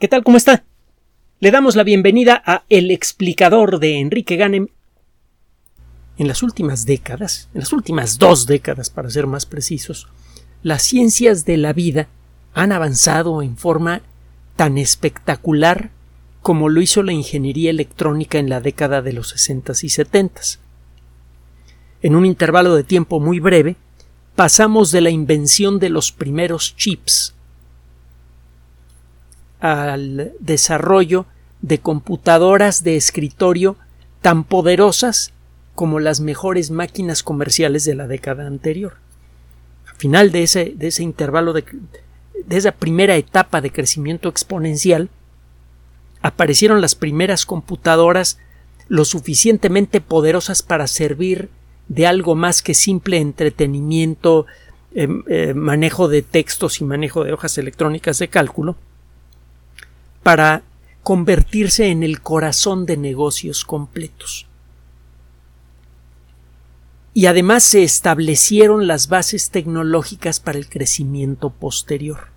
¿Qué tal? ¿Cómo está? Le damos la bienvenida a El explicador de Enrique Ganem. En las últimas décadas, en las últimas dos décadas para ser más precisos, las ciencias de la vida han avanzado en forma tan espectacular como lo hizo la ingeniería electrónica en la década de los 60 y 70. En un intervalo de tiempo muy breve, pasamos de la invención de los primeros chips al desarrollo de computadoras de escritorio tan poderosas como las mejores máquinas comerciales de la década anterior. Al final de ese, de ese intervalo de, de esa primera etapa de crecimiento exponencial, aparecieron las primeras computadoras lo suficientemente poderosas para servir de algo más que simple entretenimiento, eh, eh, manejo de textos y manejo de hojas electrónicas de cálculo, para convertirse en el corazón de negocios completos. Y además se establecieron las bases tecnológicas para el crecimiento posterior.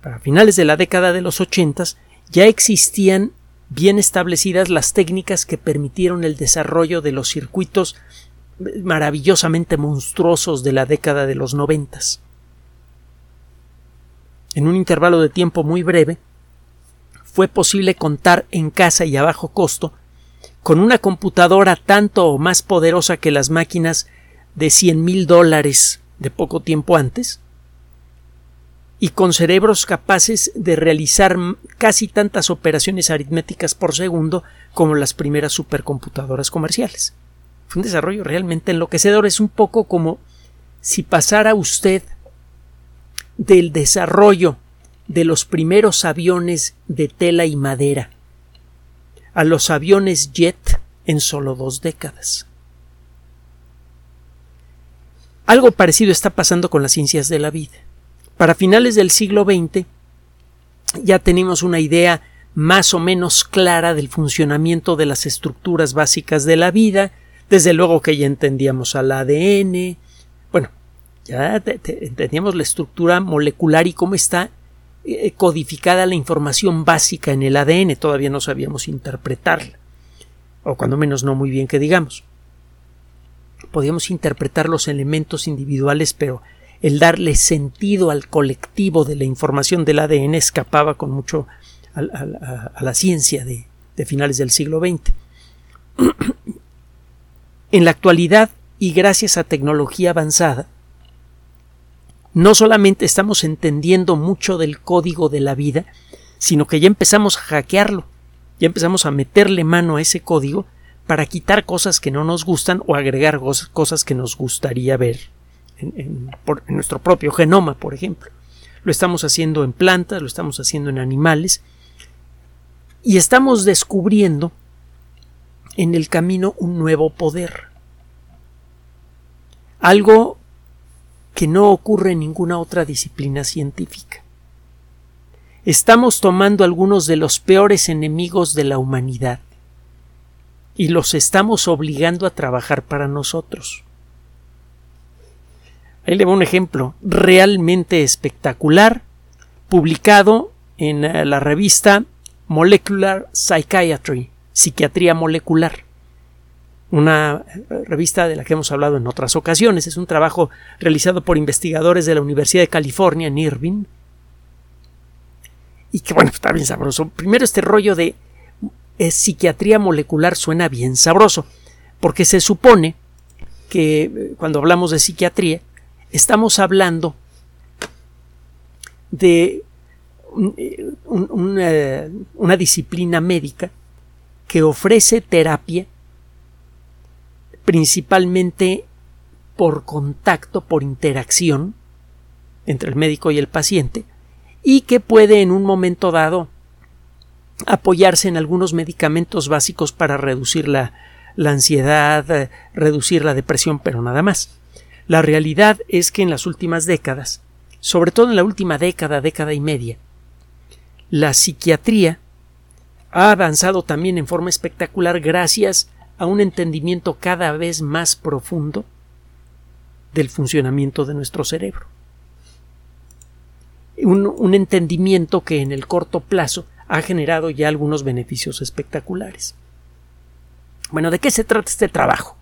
Para finales de la década de los ochentas ya existían bien establecidas las técnicas que permitieron el desarrollo de los circuitos maravillosamente monstruosos de la década de los noventas. En un intervalo de tiempo muy breve, fue posible contar en casa y a bajo costo con una computadora tanto o más poderosa que las máquinas de cien mil dólares de poco tiempo antes, y con cerebros capaces de realizar casi tantas operaciones aritméticas por segundo como las primeras supercomputadoras comerciales. Fue un desarrollo realmente enloquecedor. Es un poco como si pasara usted del desarrollo de los primeros aviones de tela y madera a los aviones jet en solo dos décadas. Algo parecido está pasando con las ciencias de la vida. Para finales del siglo XX ya tenemos una idea más o menos clara del funcionamiento de las estructuras básicas de la vida, desde luego que ya entendíamos al ADN, ya entendíamos la estructura molecular y cómo está eh, codificada la información básica en el ADN, todavía no sabíamos interpretarla, o cuando menos no muy bien que digamos. Podíamos interpretar los elementos individuales, pero el darle sentido al colectivo de la información del ADN escapaba con mucho a, la ciencia de finales del siglo XX. en la actualidad, y gracias a tecnología avanzada, no solamente estamos entendiendo mucho del código de la vida, sino que ya empezamos a hackearlo, ya empezamos a meterle mano a ese código para quitar cosas que no nos gustan o agregar cosas que nos gustaría ver en, en nuestro propio genoma, por ejemplo. Lo estamos haciendo en plantas, lo estamos haciendo en animales y estamos descubriendo en el camino un nuevo poder. Algo que no ocurre en ninguna otra disciplina científica. Estamos tomando algunos de los peores enemigos de la humanidad y los estamos obligando a trabajar para nosotros. Ahí le va un ejemplo realmente espectacular, publicado en eh, la revista Molecular Psychiatry, Psiquiatría Molecular una revista de la que hemos hablado en otras ocasiones. Es un trabajo realizado por investigadores de la Universidad de California en Irvine. Y que bueno, está bien sabroso. Primero este rollo de eh, psiquiatría molecular suena bien sabroso, porque se supone que eh, cuando hablamos de psiquiatría estamos hablando de eh, una disciplina médica que ofrece terapia principalmente por contacto, por interacción entre el médico y el paciente, y que puede en un momento dado apoyarse en algunos medicamentos básicos para reducir la, la ansiedad, eh, reducir la depresión, pero nada más. La realidad es que en las últimas décadas, sobre todo en la última década, década y media, la psiquiatría ha avanzado también en forma espectacular gracias a un entendimiento cada vez más profundo del funcionamiento de nuestro cerebro. un, entendimiento que en el corto plazo ha generado ya algunos beneficios espectaculares. Bueno, ¿de qué se trata este trabajo?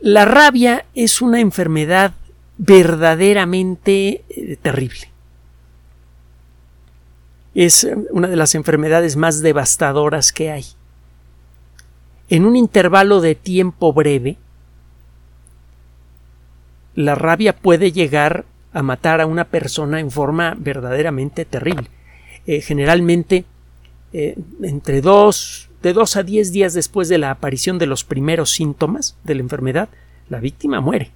La rabia es una enfermedad verdaderamente eh, terrible. Es eh, una de las enfermedades más devastadoras que hay. En un intervalo de tiempo breve, la rabia puede llegar a matar a una persona en forma verdaderamente terrible. Eh, generalmente, entre dos de dos a diez días después de la aparición de los primeros síntomas de la enfermedad, la víctima muere.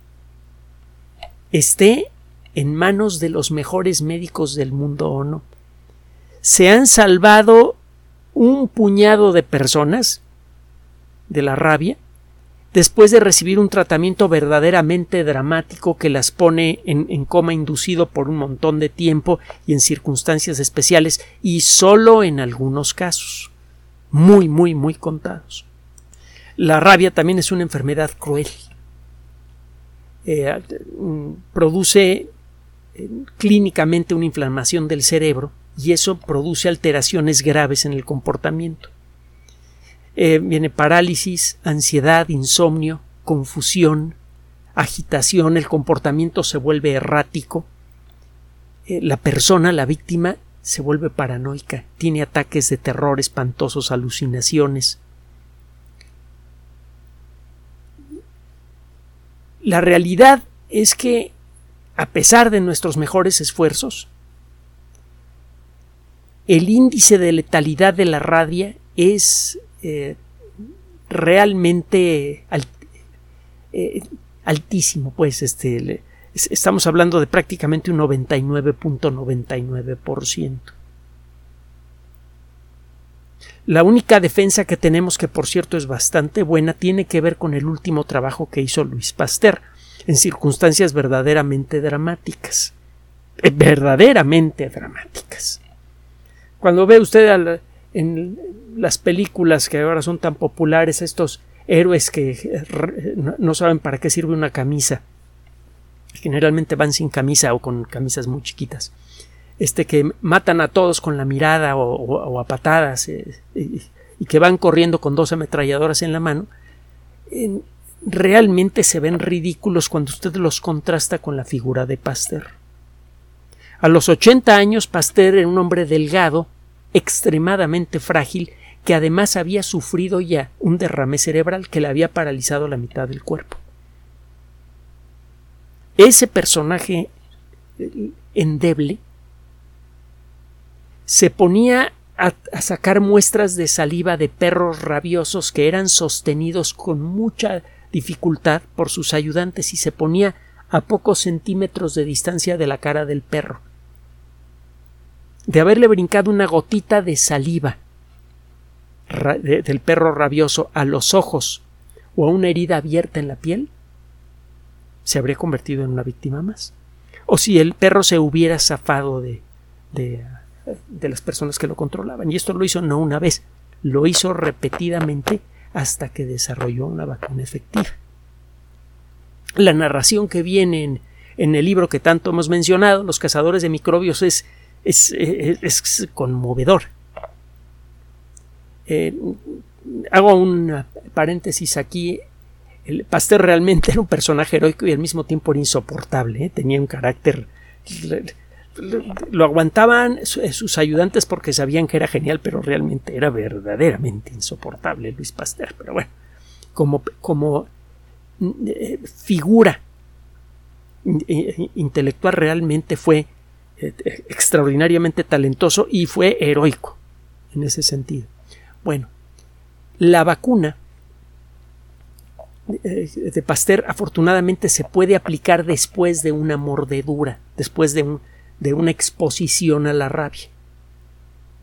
Esté en manos de los mejores médicos del mundo o no. Se han salvado un puñado de personas de la rabia después de recibir un tratamiento verdaderamente dramático que las pone en, coma inducido por un montón de tiempo y en circunstancias especiales y solo en algunos casos muy, muy, muy contados. La rabia también es una enfermedad cruel. Eh, produce eh, clínicamente una inflamación del cerebro y eso produce alteraciones graves en el comportamiento. Eh, viene parálisis, ansiedad, insomnio, confusión, agitación, el comportamiento se vuelve errático, la persona, la víctima, se vuelve paranoica, tiene ataques de terror espantosos, alucinaciones. La realidad es que, a pesar de nuestros mejores esfuerzos, el índice de letalidad de la rabia es eh, realmente eh, altísimo, pues este estamos hablando de prácticamente un 99.99%. La única defensa que tenemos, que por cierto es bastante buena, tiene que ver con el último trabajo que hizo Luis Pasteur, en circunstancias verdaderamente dramáticas. Eh, verdaderamente dramáticas. Cuando ve usted en las películas que ahora son tan populares, estos héroes que no saben para qué sirve una camisa, generalmente van sin camisa o con camisas muy chiquitas, este que matan a todos con la mirada o, a patadas eh, y, que van corriendo con dos ametralladoras en la mano, realmente se ven ridículos cuando usted los contrasta con la figura de Pasteur. A los 80 años, Pasteur era un hombre delgado, extremadamente frágil, que además había sufrido ya un derrame cerebral que le había paralizado la mitad del cuerpo ese personaje endeble se ponía a, sacar muestras de saliva de perros rabiosos que eran sostenidos con mucha dificultad por sus ayudantes y se ponía a pocos centímetros de distancia de la cara del perro. De haberle brincado una gotita de saliva del perro rabioso a los ojos o a una herida abierta en la piel, se habría convertido en una víctima más. O si el perro se hubiera zafado de, de, de las personas que lo controlaban. Y esto lo hizo no una vez, lo hizo repetidamente hasta que desarrolló una vacuna efectiva. La narración que viene en, en el libro que tanto hemos mencionado, Los cazadores de microbios, es, es, es, conmovedor. Eh, hago un paréntesis aquí el Pasteur realmente era un personaje heroico y al mismo tiempo era insoportable, ¿eh? tenía un carácter lo aguantaban sus ayudantes porque sabían que era genial, pero realmente era verdaderamente insoportable Luis Pasteur. Pero bueno, como, como eh, figura intelectual realmente fue eh, extraordinariamente talentoso y fue heroico en ese sentido. Bueno, la vacuna eh, de Pasteur afortunadamente se puede aplicar después de una mordedura, después de, un, de una exposición a la rabia.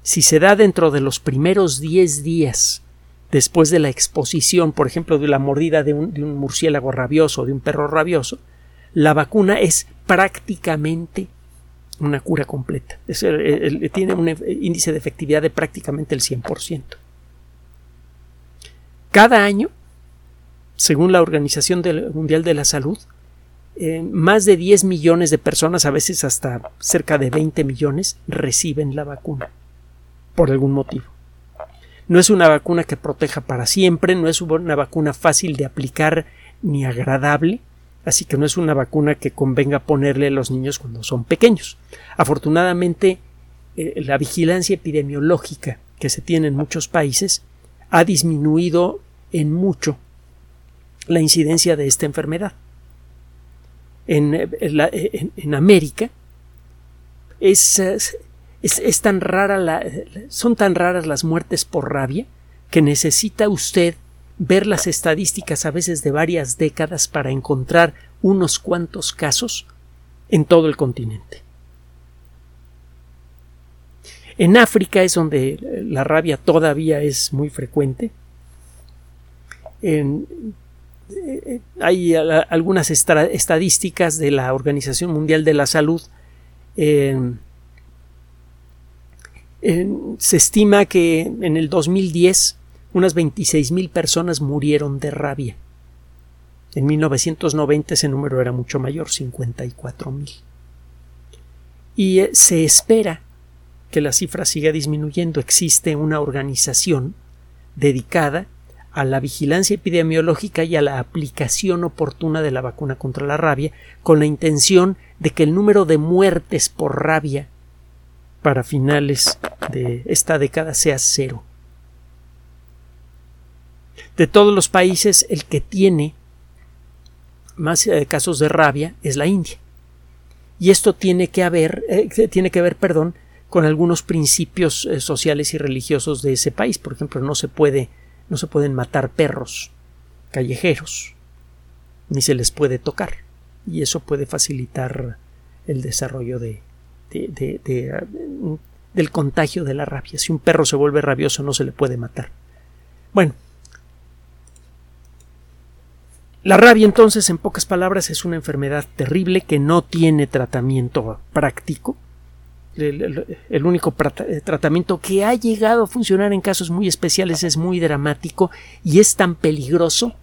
Si se da dentro de los primeros 10 días después de la exposición, por ejemplo, de la mordida de un, de un murciélago rabioso o de un perro rabioso, la vacuna es prácticamente una cura completa. tiene un índice de efectividad de prácticamente el 100%. Cada año según la Organización Mundial de la Salud, eh, más de 10 millones de personas, a veces hasta cerca de 20 millones, reciben la vacuna por algún motivo. No es una vacuna que proteja para siempre, no es una vacuna fácil de aplicar ni agradable, así que no es una vacuna que convenga ponerle a los niños cuando son pequeños. Afortunadamente, eh, la vigilancia epidemiológica que se tiene en muchos países ha disminuido en mucho la incidencia de esta enfermedad. En, eh, América es, es, tan rara la, son tan raras las muertes por rabia que necesita usted ver las estadísticas a veces de varias décadas para encontrar unos cuantos casos en todo el continente. En África es donde la rabia todavía es muy frecuente. En, eh, hay algunas estadísticas de la Organización Mundial de la Salud. se estima que en el 2010 unas 26.000 personas murieron de rabia. En 1990 ese número era mucho mayor, 54.000. Y eh, se espera que la cifra siga disminuyendo. Existe una organización dedicada a la vigilancia epidemiológica y a la aplicación oportuna de la vacuna contra la rabia, con la intención de que el número de muertes por rabia para finales de esta década sea cero. De todos los países, el que tiene más eh, casos de rabia es la India. Y esto tiene que haber, eh, tiene que ver, perdón, con algunos principios eh, sociales y religiosos de ese país. Por ejemplo, no se puede, no se pueden matar perros callejeros, ni se les puede tocar. Y eso puede facilitar el desarrollo de, del contagio de la rabia. Si un perro se vuelve rabioso, no se le puede matar. Bueno, la rabia entonces, en pocas palabras, es una enfermedad terrible que no tiene tratamiento práctico el, único eh, tratamiento que ha llegado a funcionar en casos muy especiales es muy dramático y es tan peligroso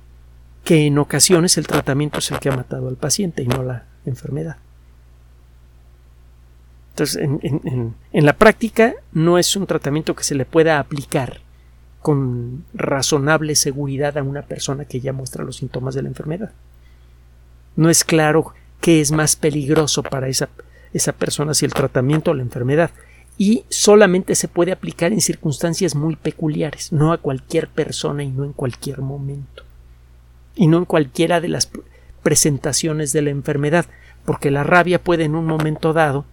que en ocasiones el tratamiento es el que ha matado al paciente y no la enfermedad. Entonces, en, la práctica no es un tratamiento que se le pueda aplicar con razonable seguridad a una persona que ya muestra los síntomas de la enfermedad. No es claro qué es más peligroso para esa esa persona si el tratamiento o la enfermedad y solamente se puede aplicar en circunstancias muy peculiares, no a cualquier persona y no en cualquier momento, y no en cualquiera de las presentaciones de la enfermedad, porque la rabia puede en un momento dado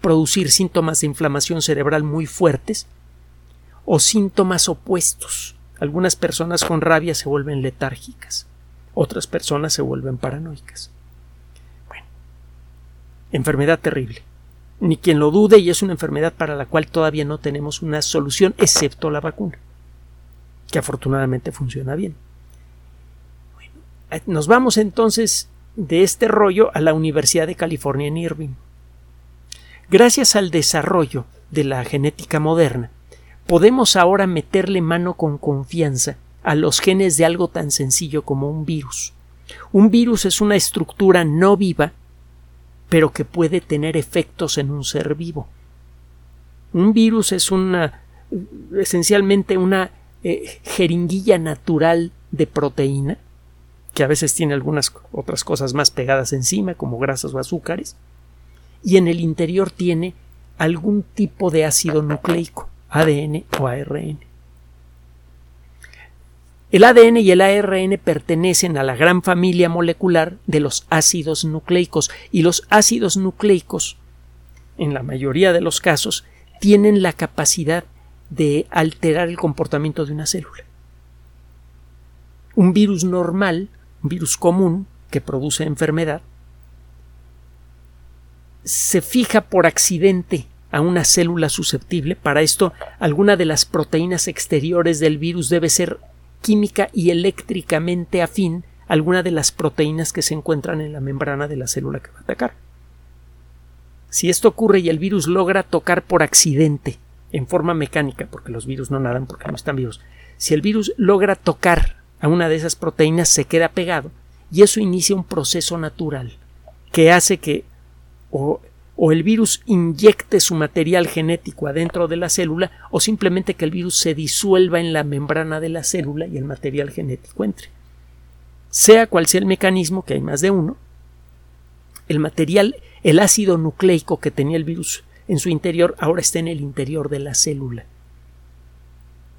producir síntomas de inflamación cerebral muy fuertes o síntomas opuestos. Algunas personas con rabia se vuelven letárgicas, otras personas se vuelven paranoicas enfermedad terrible. Ni quien lo dude y es una enfermedad para la cual todavía no tenemos una solución excepto la vacuna, que afortunadamente funciona bien. Nos vamos entonces de este rollo a la Universidad de California en Irving. Gracias al desarrollo de la genética moderna, podemos ahora meterle mano con confianza a los genes de algo tan sencillo como un virus. Un virus es una estructura no viva pero que puede tener efectos en un ser vivo. Un virus es una esencialmente una eh, jeringuilla natural de proteína, que a veces tiene algunas otras cosas más pegadas encima, como grasas o azúcares, y en el interior tiene algún tipo de ácido nucleico, ADN o ARN. El ADN y el ARN pertenecen a la gran familia molecular de los ácidos nucleicos y los ácidos nucleicos, en la mayoría de los casos, tienen la capacidad de alterar el comportamiento de una célula. Un virus normal, un virus común que produce enfermedad, se fija por accidente a una célula susceptible. Para esto, alguna de las proteínas exteriores del virus debe ser química y eléctricamente afín a alguna de las proteínas que se encuentran en la membrana de la célula que va a atacar. Si esto ocurre y el virus logra tocar por accidente, en forma mecánica, porque los virus no nadan porque no están vivos, si el virus logra tocar a una de esas proteínas se queda pegado y eso inicia un proceso natural que hace que o, o, el virus inyecte su material genético adentro de la célula o simplemente que el virus se disuelva en la membrana de la célula y el material genético entre. Sea cual sea el mecanismo, que hay más de uno, el material, el ácido nucleico que tenía el virus en su interior ahora está en el interior de la célula.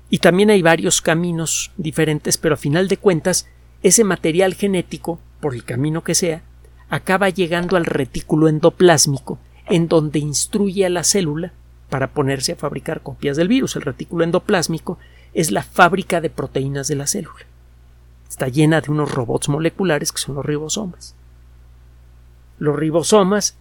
Y también hay varios caminos diferentes, pero a final de cuentas, ese material genético, por el camino que sea, acaba llegando al retículo endoplásmico, en donde instruye a la célula para ponerse a fabricar copias del virus. El retículo endoplásmico es la fábrica de proteínas de la célula. Está llena de unos robots moleculares que son los ribosomas. Los ribosomas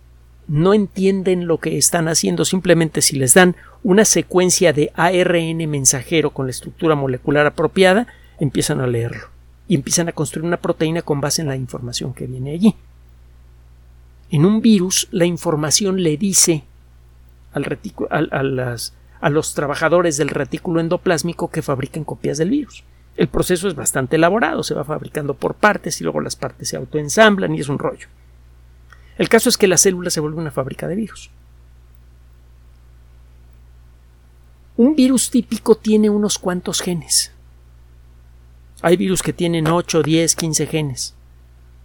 no entienden lo que están haciendo, simplemente si les dan una secuencia de ARN mensajero con la estructura molecular apropiada, empiezan a leerlo y empiezan a construir una proteína con base en la información que viene allí. En un virus, la información le dice al a, a los trabajadores del retículo endoplásmico que fabriquen copias del virus. El proceso es bastante elaborado, se va fabricando por partes y luego las partes se autoensamblan y es un rollo. El caso es que la célula se vuelve una fábrica de virus. Un virus típico tiene unos cuantos genes. Hay virus que tienen 8, 10, 15 genes.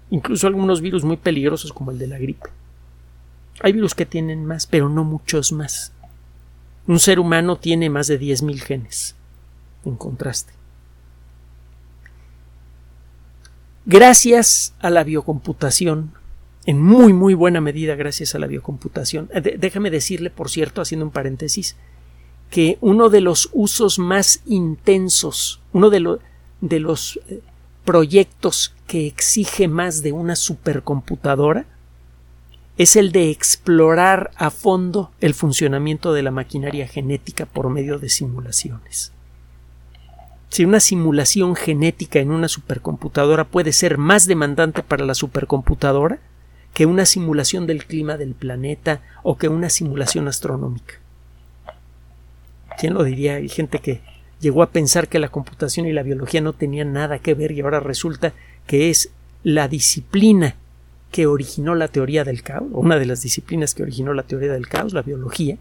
Incluso algunos virus muy peligrosos como el de la gripe. Hay virus que tienen más, pero no muchos más. Un ser humano tiene más de 10.000 genes, en contraste. Gracias a la biocomputación, en muy muy buena medida gracias a la biocomputación. Eh, déjame decirle, por cierto, haciendo un paréntesis, que uno de los usos más intensos, uno de, de los eh, proyectos que exige más de una supercomputadora es el de explorar a fondo el funcionamiento de la maquinaria genética por medio de simulaciones. Si una simulación genética en una supercomputadora puede ser más demandante para la supercomputadora, que una simulación del clima del planeta o que una simulación astronómica. ¿Quién lo diría? Hay gente que llegó a pensar que la computación y la biología no tenían nada que ver y ahora resulta que es la disciplina que originó la teoría del caos, una de las disciplinas que originó la teoría del caos, la biología,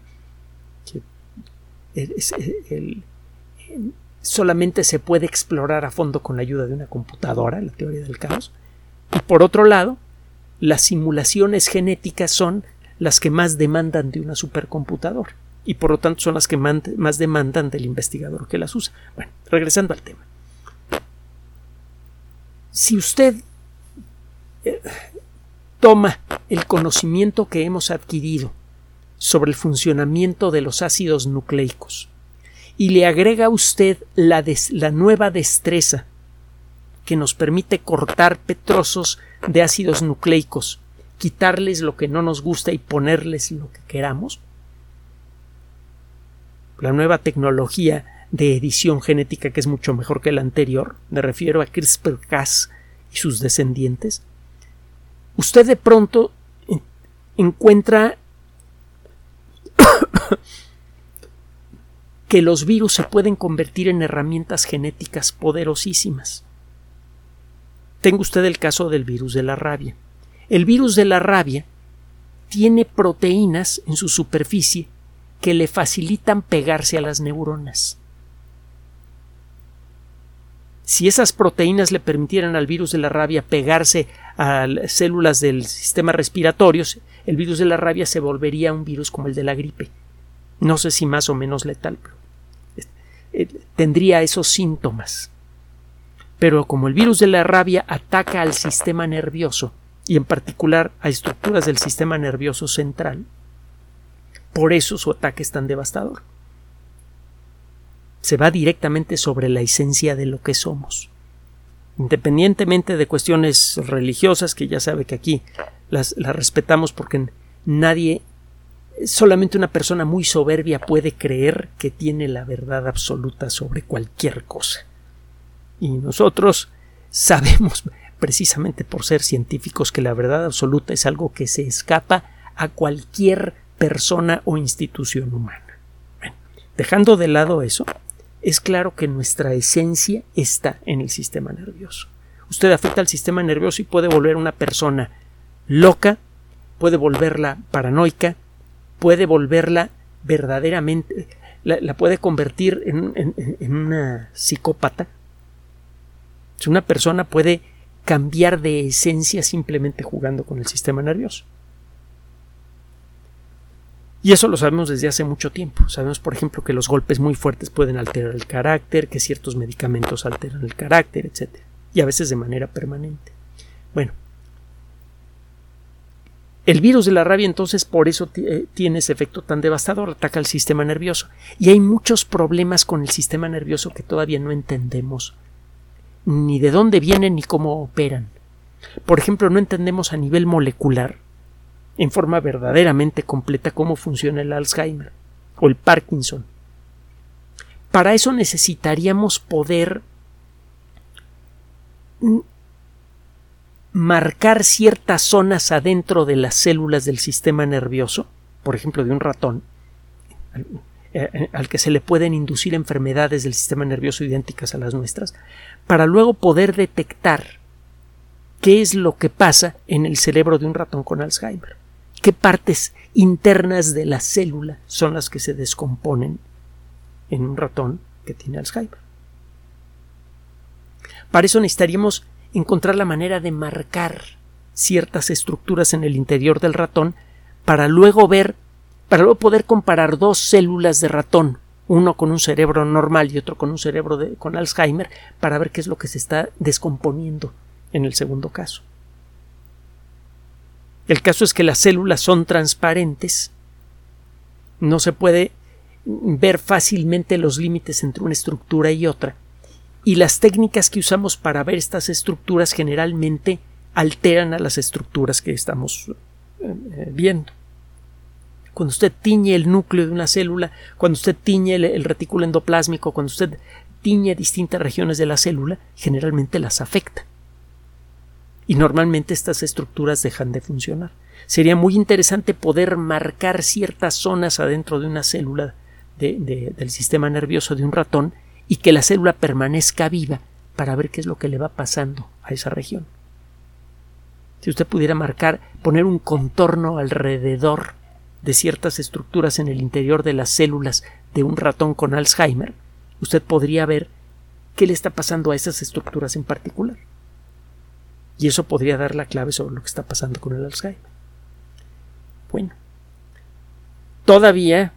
solamente se puede explorar a fondo con la ayuda de una computadora, la teoría del caos. Y por otro lado, las simulaciones genéticas son las que más demandan de una supercomputadora y por lo tanto son las que más demandan del investigador que las usa. Bueno, regresando al tema. Si usted eh, toma el conocimiento que hemos adquirido sobre el funcionamiento de los ácidos nucleicos y le agrega a usted la, la nueva destreza que nos permite cortar petrosos de ácidos nucleicos, quitarles lo que no nos gusta y ponerles lo que queramos. La nueva tecnología de edición genética que es mucho mejor que la anterior, me refiero a CRISPR-Cas y sus descendientes, usted de pronto encuentra que los virus se pueden convertir en herramientas genéticas poderosísimas. Tenga usted el caso del virus de la rabia. El virus de la rabia tiene proteínas en su superficie que le facilitan pegarse a las neuronas. Si esas proteínas le permitieran al virus de la rabia pegarse a células del sistema respiratorio, el virus de la rabia se volvería un virus como el de la gripe. No sé si más o menos letal, pero eh, tendría esos síntomas. Pero como el virus de la rabia ataca al sistema nervioso, y en particular a estructuras del sistema nervioso central, por eso su ataque es tan devastador. Se va directamente sobre la esencia de lo que somos. Independientemente de cuestiones religiosas, que ya sabe que aquí las, respetamos porque nadie, solamente una persona muy soberbia puede creer que tiene la verdad absoluta sobre cualquier cosa. Y nosotros sabemos, precisamente por ser científicos, que la verdad absoluta es algo que se escapa a cualquier persona o institución humana. dejando de lado eso, es claro que nuestra esencia está en el sistema nervioso. usted afecta al sistema nervioso y puede volver una persona loca, puede volverla paranoica, puede volverla verdaderamente, la, puede convertir en, una psicópata. Si una persona puede cambiar de esencia simplemente jugando con el sistema nervioso. Y eso lo sabemos desde hace mucho tiempo. Sabemos, por ejemplo, que los golpes muy fuertes pueden alterar el carácter, que ciertos medicamentos alteran el carácter, etc. Y a veces de manera permanente. Bueno, el virus de la rabia entonces por eso eh, tiene ese efecto tan devastador, ataca al sistema nervioso. Y hay muchos problemas con el sistema nervioso que todavía no entendemos ni de dónde vienen ni cómo operan. Por ejemplo, no entendemos a nivel molecular, en forma verdaderamente completa, cómo funciona el Alzheimer o el Parkinson. Para eso necesitaríamos poder marcar ciertas zonas adentro de las células del sistema nervioso, por ejemplo de un ratón, eh, al, que se le pueden inducir enfermedades del sistema nervioso idénticas a las nuestras, para luego poder detectar qué es lo que pasa en el cerebro de un ratón con Alzheimer, qué partes internas de la célula son las que se descomponen en un ratón que tiene Alzheimer. Para eso necesitaríamos encontrar la manera de marcar ciertas estructuras en el interior del ratón para luego ver, para luego poder comparar dos células de ratón, uno con un cerebro normal y otro con un cerebro de, con Alzheimer, para ver qué es lo que se está descomponiendo en el segundo caso. El caso es que las células son transparentes, no se puede ver fácilmente los límites entre una estructura y otra, y las técnicas que usamos para ver estas estructuras generalmente alteran a las estructuras que estamos eh, eh, viendo. Cuando usted tiñe el núcleo de una célula, cuando usted tiñe el, retículo endoplásmico, cuando usted tiñe distintas regiones de la célula, generalmente las afecta. Y normalmente estas estructuras dejan de funcionar. Sería muy interesante poder marcar ciertas zonas adentro de una célula del sistema nervioso de un ratón y que la célula permanezca viva para ver qué es lo que le va pasando a esa región. Si usted pudiera marcar, poner un contorno alrededor de ciertas estructuras en el interior de las células de un ratón con Alzheimer, usted podría ver qué le está pasando a esas estructuras en particular. Y eso podría dar la clave sobre lo que está pasando con el Alzheimer. Bueno, todavía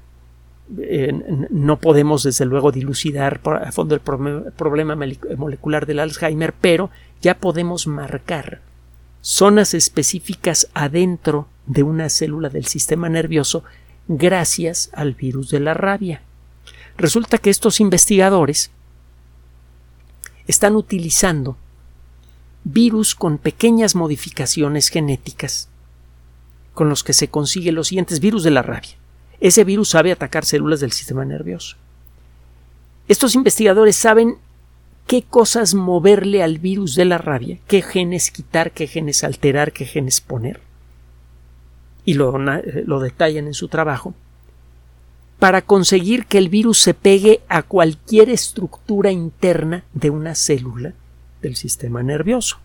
eh, no podemos desde luego dilucidar a fondo el problema molecular del Alzheimer, pero ya podemos marcar zonas específicas adentro de una célula del sistema nervioso gracias al virus de la rabia. Resulta que estos investigadores están utilizando virus con pequeñas modificaciones genéticas con los que se consigue los siguientes virus de la rabia ese virus sabe atacar células del sistema nervioso. Estos investigadores saben qué cosas moverle al virus de la rabia, qué genes quitar, qué genes alterar, qué genes poner. Y lo, lo detallan en su trabajo para conseguir que el virus se pegue a cualquier estructura interna de una célula del sistema nervioso.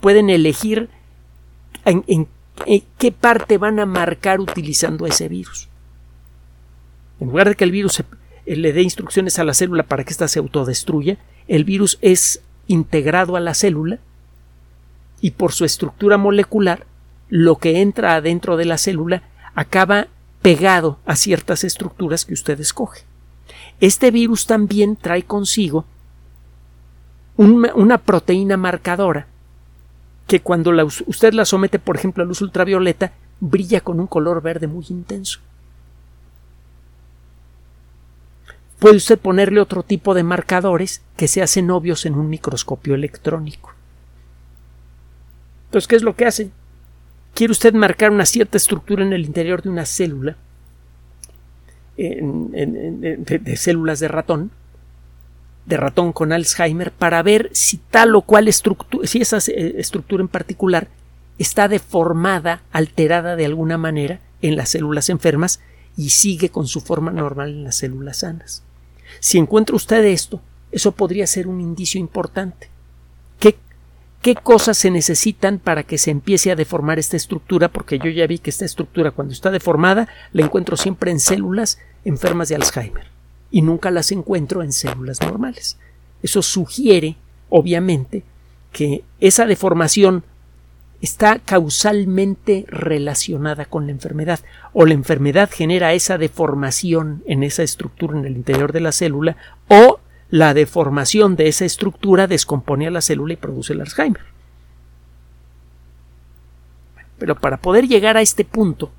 Pueden elegir en, en, qué parte van a marcar utilizando ese virus. En lugar de que el virus eh, le dé instrucciones a la célula para que ésta se autodestruya, el virus es integrado a la célula y por su estructura molecular, lo que entra adentro de la célula acaba pegado a ciertas estructuras que usted escoge. Este virus también trae consigo una, proteína marcadora que cuando usted la somete, por ejemplo, a luz ultravioleta, brilla con un color verde muy intenso. Puede usted ponerle otro tipo de marcadores que se hacen obvios en un microscopio electrónico. Entonces, ¿qué es lo que hace? Quiere usted marcar una cierta estructura en el interior de una célula, de, células de ratón, de ratón con Alzheimer, para ver si tal o cual estructura, si esa eh, estructura en particular está deformada, alterada de alguna manera en las células enfermas y sigue con su forma normal en las células sanas. Si encuentra usted esto, eso podría ser un indicio importante. ¿Qué, qué cosas se necesitan para que se empiece a deformar esta estructura, porque yo ya vi que esta estructura cuando está deformada la encuentro siempre en células enfermas de Alzheimer y nunca las encuentro en células normales. Eso sugiere, obviamente, que esa deformación está causalmente relacionada con la enfermedad o la enfermedad genera esa deformación en esa estructura en el interior de la célula o la deformación de esa estructura descompone a la célula y produce el Alzheimer. Pero para poder llegar a este punto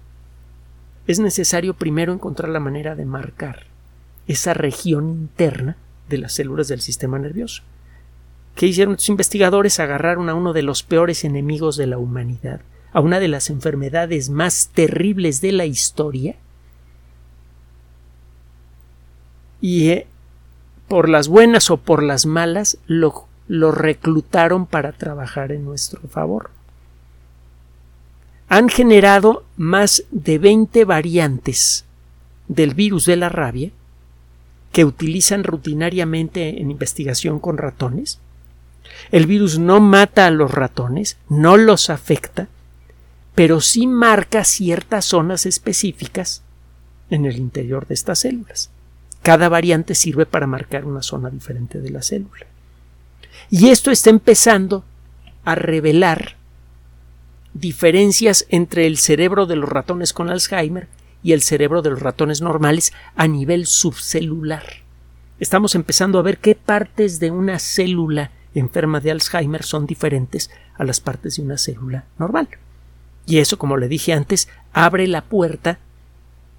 es necesario primero encontrar la manera de marcar esa región interna de las células del sistema nervioso. ¿Qué hicieron estos investigadores? Agarraron a uno de los peores enemigos de la humanidad, a una de las enfermedades más terribles de la historia, y eh, por las buenas o por las malas lo, lo reclutaron para trabajar en nuestro favor. Han generado más de 20 variantes del virus de la rabia que utilizan rutinariamente en investigación con ratones el virus no mata a los ratones, no los afecta, pero sí marca ciertas zonas específicas en el interior de estas células. Cada variante sirve para marcar una zona diferente de la célula. Y esto está empezando a revelar diferencias entre el cerebro de los ratones con Alzheimer y el cerebro de los ratones normales a nivel subcelular. Estamos empezando a ver qué partes de una célula enferma de Alzheimer son diferentes a las partes de una célula normal. Y eso, como le dije antes, abre la puerta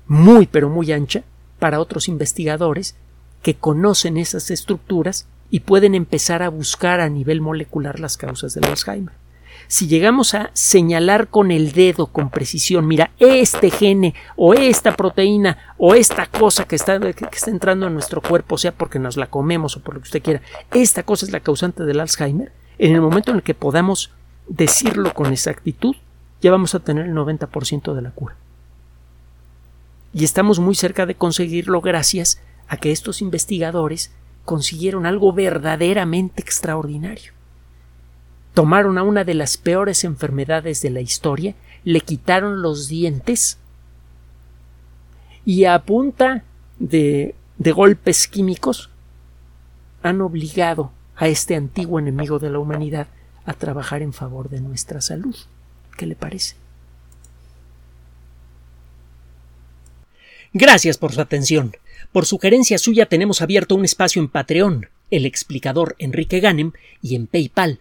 muy pero muy ancha para otros investigadores que conocen esas estructuras y pueden empezar a buscar a nivel molecular las causas del Alzheimer si llegamos a señalar con el dedo con precisión, mira, este gene o esta proteína o esta cosa que está, que está entrando en nuestro cuerpo, sea porque nos la comemos o por lo que usted quiera, esta cosa es la causante del Alzheimer, en el momento en el que podamos decirlo con exactitud, ya vamos a tener el 90% de la cura. Y estamos muy cerca de conseguirlo gracias a que estos investigadores consiguieron algo verdaderamente extraordinario tomaron a una de las peores enfermedades de la historia, le quitaron los dientes y a punta de, golpes químicos han obligado a este antiguo enemigo de la humanidad a trabajar en favor de nuestra salud. ¿Qué le parece? Gracias por su atención. Por sugerencia suya tenemos abierto un espacio en Patreon, el explicador Enrique Ganem, y en PayPal,